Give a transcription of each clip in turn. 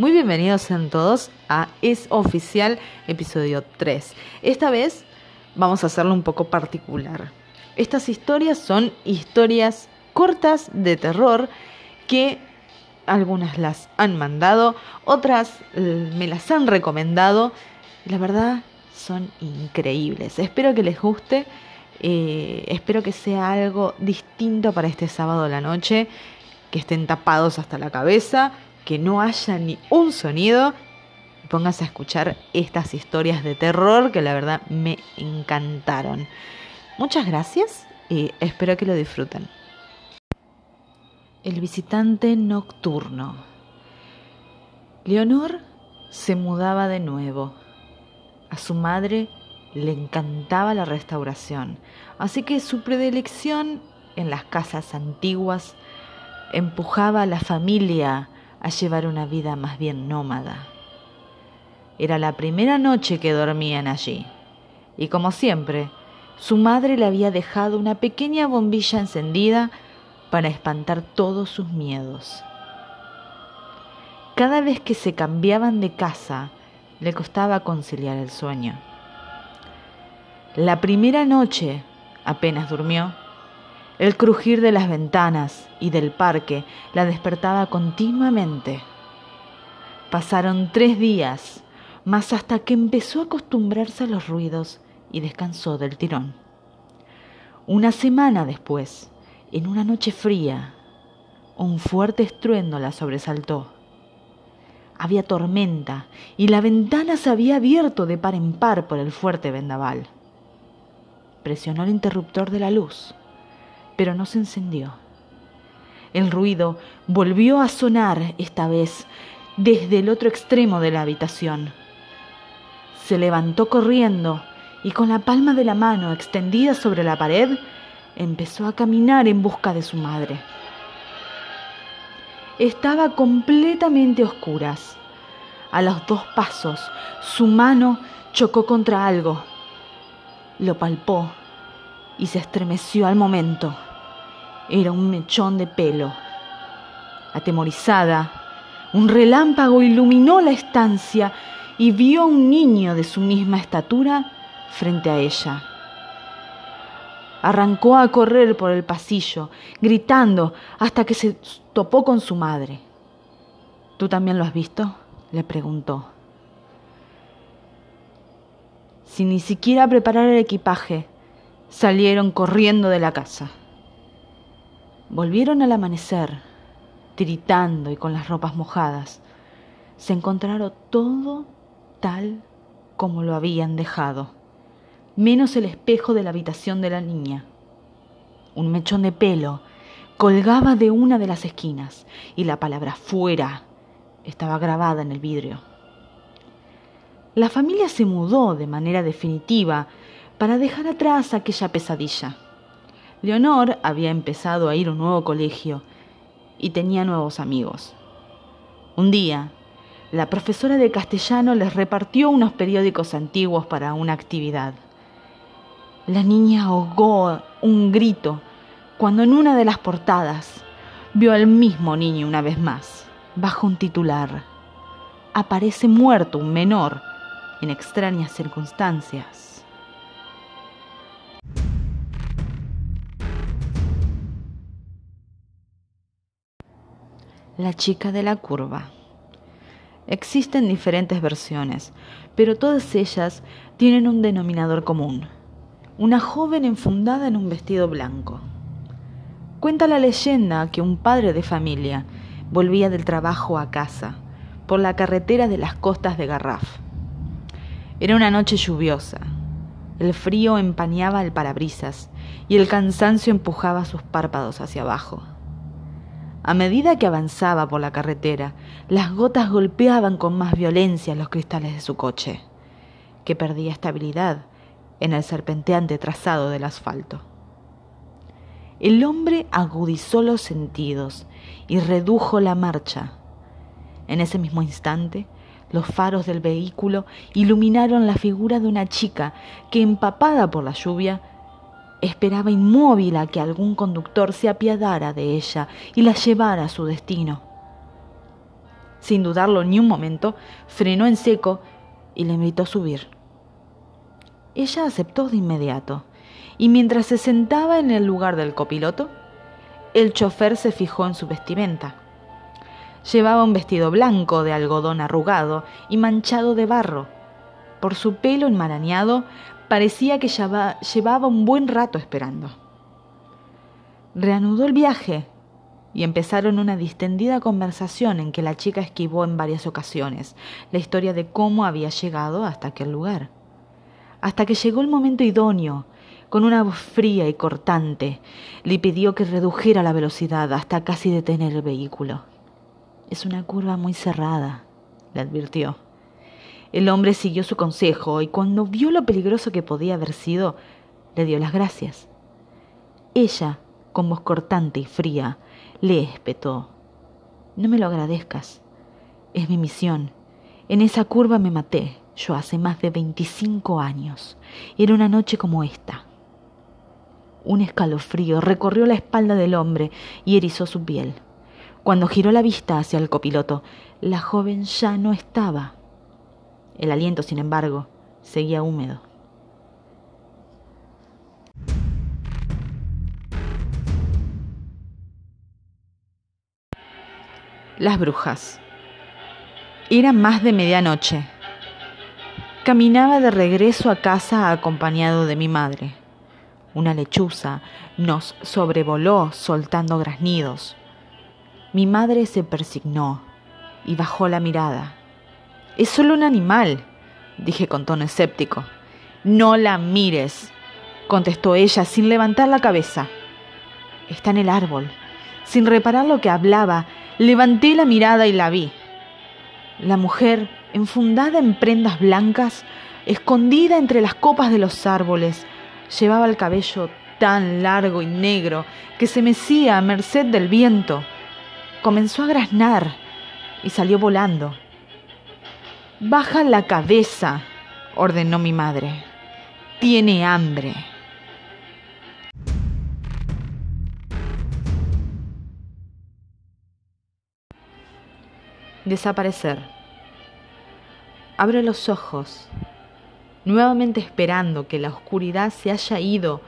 Muy bienvenidos sean todos a Es Oficial, episodio 3. Esta vez vamos a hacerlo un poco particular. Estas historias son historias cortas de terror que algunas las han mandado, otras me las han recomendado. La verdad, son increíbles. Espero que les guste. Eh, espero que sea algo distinto para este sábado de la noche. Que estén tapados hasta la cabeza. Que no haya ni un sonido. Pónganse a escuchar estas historias de terror que la verdad me encantaron. Muchas gracias y espero que lo disfruten. El visitante nocturno. Leonor se mudaba de nuevo. A su madre le encantaba la restauración, así que su predilección en las casas antiguas empujaba a la familia a llevar una vida más bien nómada. Era la primera noche que dormían allí, y como siempre, su madre le había dejado una pequeña bombilla encendida para espantar todos sus miedos. Cada vez que se cambiaban de casa, le costaba conciliar el sueño. La primera noche, apenas durmió, el crujir de las ventanas y del parque la despertaba continuamente. Pasaron tres días, más hasta que empezó a acostumbrarse a los ruidos y descansó del tirón. Una semana después, en una noche fría, un fuerte estruendo la sobresaltó. Había tormenta y la ventana se había abierto de par en par por el fuerte vendaval. Presionó el interruptor de la luz, pero no se encendió. El ruido volvió a sonar esta vez desde el otro extremo de la habitación. Se levantó corriendo y con la palma de la mano extendida sobre la pared empezó a caminar en busca de su madre. Estaba completamente oscuras. A los dos pasos, su mano chocó contra algo. Lo palpó y se estremeció al momento. Era un mechón de pelo. Atemorizada, un relámpago iluminó la estancia y vio a un niño de su misma estatura frente a ella. Arrancó a correr por el pasillo, gritando hasta que se topó con su madre. ¿Tú también lo has visto? le preguntó. Sin ni siquiera preparar el equipaje, salieron corriendo de la casa. Volvieron al amanecer, tiritando y con las ropas mojadas. Se encontraron todo tal como lo habían dejado menos el espejo de la habitación de la niña. Un mechón de pelo colgaba de una de las esquinas y la palabra fuera estaba grabada en el vidrio. La familia se mudó de manera definitiva para dejar atrás aquella pesadilla. Leonor había empezado a ir a un nuevo colegio y tenía nuevos amigos. Un día, la profesora de castellano les repartió unos periódicos antiguos para una actividad. La niña ahogó un grito cuando en una de las portadas vio al mismo niño una vez más, bajo un titular. Aparece muerto un menor en extrañas circunstancias. La chica de la curva. Existen diferentes versiones, pero todas ellas tienen un denominador común una joven enfundada en un vestido blanco. Cuenta la leyenda que un padre de familia volvía del trabajo a casa por la carretera de las costas de Garraf. Era una noche lluviosa. El frío empañaba el parabrisas y el cansancio empujaba sus párpados hacia abajo. A medida que avanzaba por la carretera, las gotas golpeaban con más violencia los cristales de su coche, que perdía estabilidad en el serpenteante trazado del asfalto. El hombre agudizó los sentidos y redujo la marcha. En ese mismo instante, los faros del vehículo iluminaron la figura de una chica que, empapada por la lluvia, esperaba inmóvil a que algún conductor se apiadara de ella y la llevara a su destino. Sin dudarlo ni un momento, frenó en seco y le invitó a subir. Ella aceptó de inmediato, y mientras se sentaba en el lugar del copiloto, el chofer se fijó en su vestimenta. Llevaba un vestido blanco de algodón arrugado y manchado de barro. Por su pelo enmarañado parecía que llevaba un buen rato esperando. Reanudó el viaje y empezaron una distendida conversación en que la chica esquivó en varias ocasiones la historia de cómo había llegado hasta aquel lugar. Hasta que llegó el momento idóneo, con una voz fría y cortante, le pidió que redujera la velocidad hasta casi detener el vehículo. Es una curva muy cerrada, le advirtió. El hombre siguió su consejo y cuando vio lo peligroso que podía haber sido, le dio las gracias. Ella, con voz cortante y fría, le espetó. No me lo agradezcas. Es mi misión. En esa curva me maté, yo hace más de veinticinco años. Era una noche como esta. Un escalofrío recorrió la espalda del hombre y erizó su piel. Cuando giró la vista hacia el copiloto, la joven ya no estaba. El aliento, sin embargo, seguía húmedo. Las brujas. Era más de medianoche. Caminaba de regreso a casa acompañado de mi madre. Una lechuza nos sobrevoló soltando graznidos. Mi madre se persignó y bajó la mirada. Es solo un animal, dije con tono escéptico. No la mires, contestó ella sin levantar la cabeza. Está en el árbol. Sin reparar lo que hablaba, levanté la mirada y la vi. La mujer, enfundada en prendas blancas, escondida entre las copas de los árboles, Llevaba el cabello tan largo y negro que se mecía a merced del viento. Comenzó a graznar y salió volando. Baja la cabeza, ordenó mi madre. Tiene hambre. Desaparecer. Abre los ojos nuevamente esperando que la oscuridad se haya ido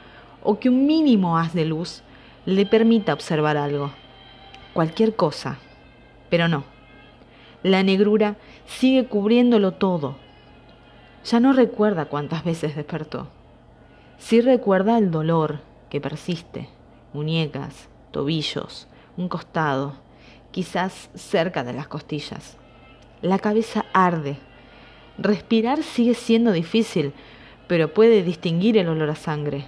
o que un mínimo haz de luz le permita observar algo. Cualquier cosa. Pero no. La negrura sigue cubriéndolo todo. Ya no recuerda cuántas veces despertó. Sí recuerda el dolor que persiste. Muñecas, tobillos, un costado, quizás cerca de las costillas. La cabeza arde Respirar sigue siendo difícil, pero puede distinguir el olor a sangre.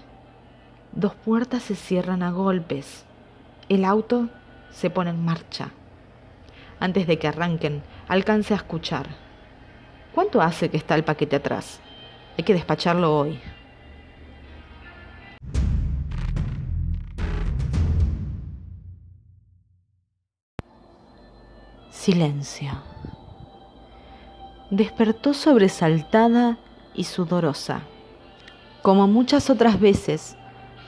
Dos puertas se cierran a golpes. El auto se pone en marcha. Antes de que arranquen, alcance a escuchar. ¿Cuánto hace que está el paquete atrás? Hay que despacharlo hoy. Silencio despertó sobresaltada y sudorosa, como muchas otras veces,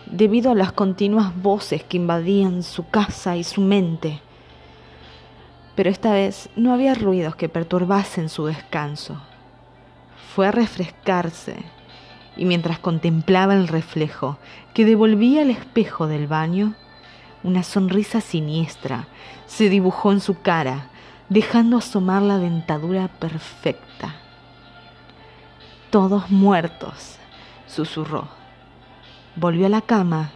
debido a las continuas voces que invadían su casa y su mente. Pero esta vez no había ruidos que perturbasen su descanso. Fue a refrescarse y mientras contemplaba el reflejo que devolvía el espejo del baño, una sonrisa siniestra se dibujó en su cara dejando asomar la dentadura perfecta. Todos muertos, susurró. Volvió a la cama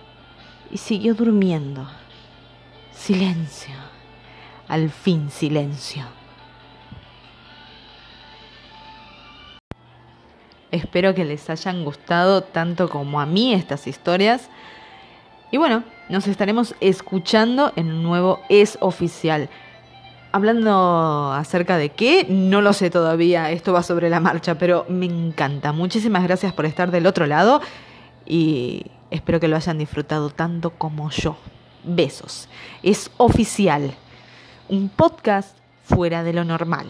y siguió durmiendo. Silencio, al fin silencio. Espero que les hayan gustado tanto como a mí estas historias. Y bueno, nos estaremos escuchando en un nuevo Es Oficial. Hablando acerca de qué, no lo sé todavía, esto va sobre la marcha, pero me encanta. Muchísimas gracias por estar del otro lado y espero que lo hayan disfrutado tanto como yo. Besos. Es oficial. Un podcast fuera de lo normal.